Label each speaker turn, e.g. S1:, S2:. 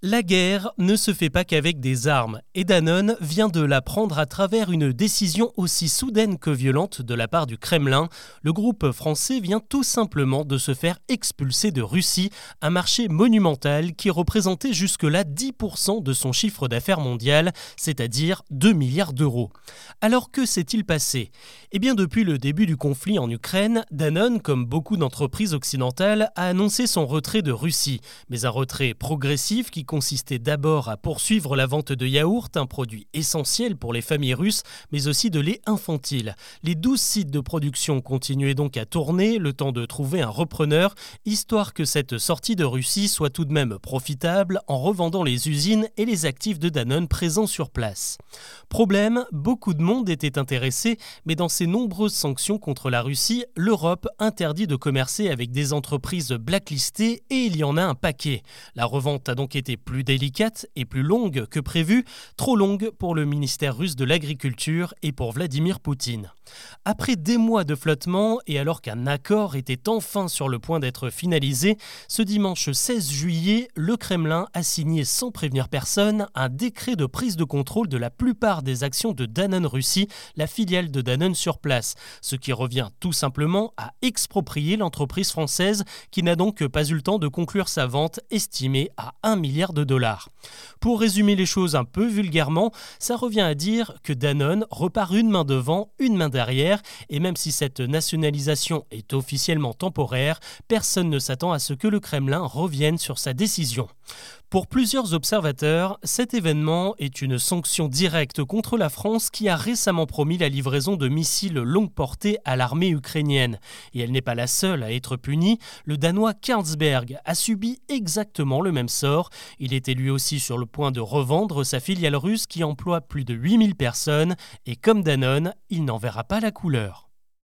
S1: La guerre ne se fait pas qu'avec des armes, et Danone vient de l'apprendre à travers une décision aussi soudaine que violente de la part du Kremlin. Le groupe français vient tout simplement de se faire expulser de Russie, un marché monumental qui représentait jusque-là 10% de son chiffre d'affaires mondial, c'est-à-dire 2 milliards d'euros. Alors que s'est-il passé? Eh bien depuis le début du conflit en Ukraine, Danone, comme beaucoup d'entreprises occidentales, a annoncé son retrait de Russie, mais un retrait progressif qui consistait d'abord à poursuivre la vente de yaourt, un produit essentiel pour les familles russes, mais aussi de lait infantile. Les 12 sites de production continuaient donc à tourner, le temps de trouver un repreneur, histoire que cette sortie de Russie soit tout de même profitable en revendant les usines et les actifs de Danone présents sur place. Problème, beaucoup de monde était intéressé, mais dans ces nombreuses sanctions contre la Russie, l'Europe interdit de commercer avec des entreprises blacklistées et il y en a un paquet. La revente a donc été plus délicate et plus longue que prévu, trop longue pour le ministère russe de l'Agriculture et pour Vladimir Poutine. Après des mois de flottement et alors qu'un accord était enfin sur le point d'être finalisé, ce dimanche 16 juillet, le Kremlin a signé sans prévenir personne un décret de prise de contrôle de la plupart des actions de Danone Russie, la filiale de Danone sur place, ce qui revient tout simplement à exproprier l'entreprise française qui n'a donc pas eu le temps de conclure sa vente estimée à 1 milliard de dollars. Pour résumer les choses un peu vulgairement, ça revient à dire que Danone repart une main devant, une main derrière, et même si cette nationalisation est officiellement temporaire, personne ne s'attend à ce que le Kremlin revienne sur sa décision. Pour plusieurs observateurs, cet événement est une sanction directe contre la France qui a récemment promis la livraison de missiles longue portée à l'armée ukrainienne. Et elle n'est pas la seule à être punie. Le Danois Carlsberg a subi exactement le même sort. Il était lui aussi sur le point de revendre sa filiale russe qui emploie plus de 8000 personnes. Et comme Danone, il n'en verra pas la couleur.